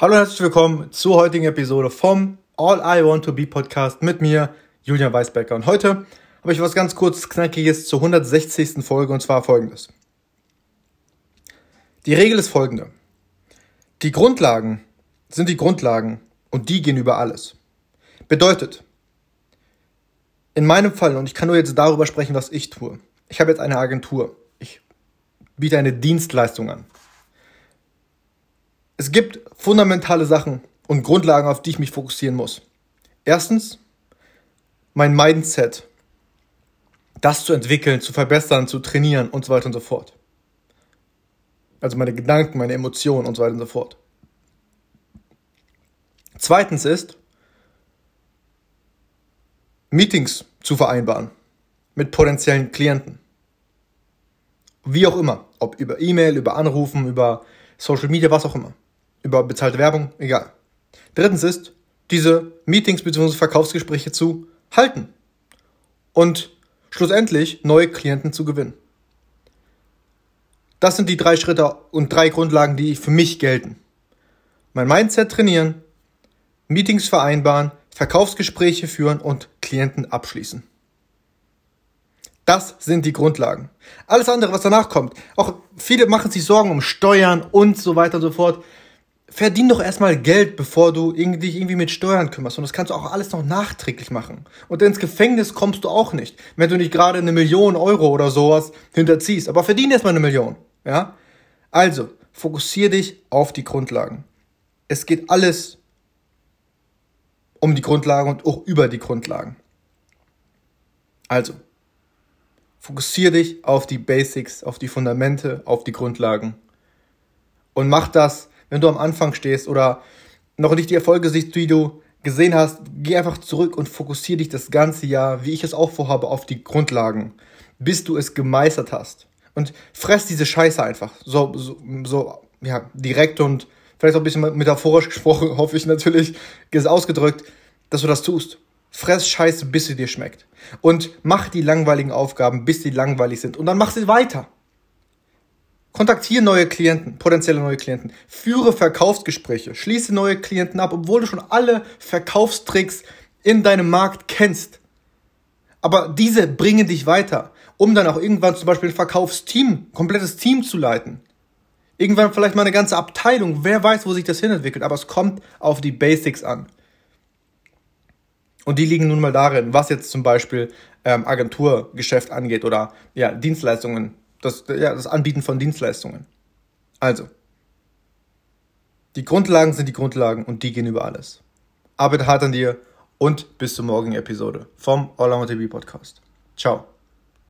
Hallo und herzlich willkommen zur heutigen Episode vom All I Want to Be Podcast mit mir, Julian Weisbecker. Und heute habe ich was ganz kurzes, knackiges zur 160. Folge und zwar folgendes. Die Regel ist folgende. Die Grundlagen sind die Grundlagen und die gehen über alles. Bedeutet, in meinem Fall, und ich kann nur jetzt darüber sprechen, was ich tue. Ich habe jetzt eine Agentur. Ich biete eine Dienstleistung an. Es gibt fundamentale Sachen und Grundlagen, auf die ich mich fokussieren muss. Erstens, mein Mindset. Das zu entwickeln, zu verbessern, zu trainieren und so weiter und so fort. Also meine Gedanken, meine Emotionen und so weiter und so fort. Zweitens ist, Meetings zu vereinbaren mit potenziellen Klienten. Wie auch immer. Ob über E-Mail, über Anrufen, über Social Media, was auch immer über bezahlte Werbung, egal. Drittens ist, diese Meetings bzw. Verkaufsgespräche zu halten und schlussendlich neue Klienten zu gewinnen. Das sind die drei Schritte und drei Grundlagen, die für mich gelten. Mein Mindset trainieren, Meetings vereinbaren, Verkaufsgespräche führen und Klienten abschließen. Das sind die Grundlagen. Alles andere, was danach kommt, auch viele machen sich Sorgen um Steuern und so weiter und so fort verdien doch erstmal Geld, bevor du dich irgendwie mit Steuern kümmerst. Und das kannst du auch alles noch nachträglich machen. Und ins Gefängnis kommst du auch nicht, wenn du nicht gerade eine Million Euro oder sowas hinterziehst. Aber verdien erstmal eine Million. Ja? Also, fokussier dich auf die Grundlagen. Es geht alles um die Grundlagen und auch über die Grundlagen. Also, fokussier dich auf die Basics, auf die Fundamente, auf die Grundlagen. Und mach das wenn du am Anfang stehst oder noch nicht die Erfolge siehst, die du gesehen hast, geh einfach zurück und fokussiere dich das ganze Jahr, wie ich es auch vorhabe, auf die Grundlagen, bis du es gemeistert hast. Und fress diese Scheiße einfach. So, so, so ja, direkt und vielleicht auch ein bisschen metaphorisch gesprochen, hoffe ich natürlich, ausgedrückt, dass du das tust. Fress Scheiße, bis sie dir schmeckt. Und mach die langweiligen Aufgaben, bis sie langweilig sind. Und dann mach sie weiter. Kontaktiere neue Klienten, potenzielle neue Klienten. Führe Verkaufsgespräche. Schließe neue Klienten ab, obwohl du schon alle Verkaufstricks in deinem Markt kennst. Aber diese bringen dich weiter, um dann auch irgendwann zum Beispiel ein Verkaufsteam, komplettes Team zu leiten. Irgendwann vielleicht mal eine ganze Abteilung. Wer weiß, wo sich das hinentwickelt. Aber es kommt auf die Basics an. Und die liegen nun mal darin, was jetzt zum Beispiel ähm, Agenturgeschäft angeht oder ja, Dienstleistungen das, ja, das Anbieten von Dienstleistungen. Also, die Grundlagen sind die Grundlagen und die gehen über alles. Arbeite hart an dir und bis zur morgigen Episode vom All to Be Podcast. Ciao.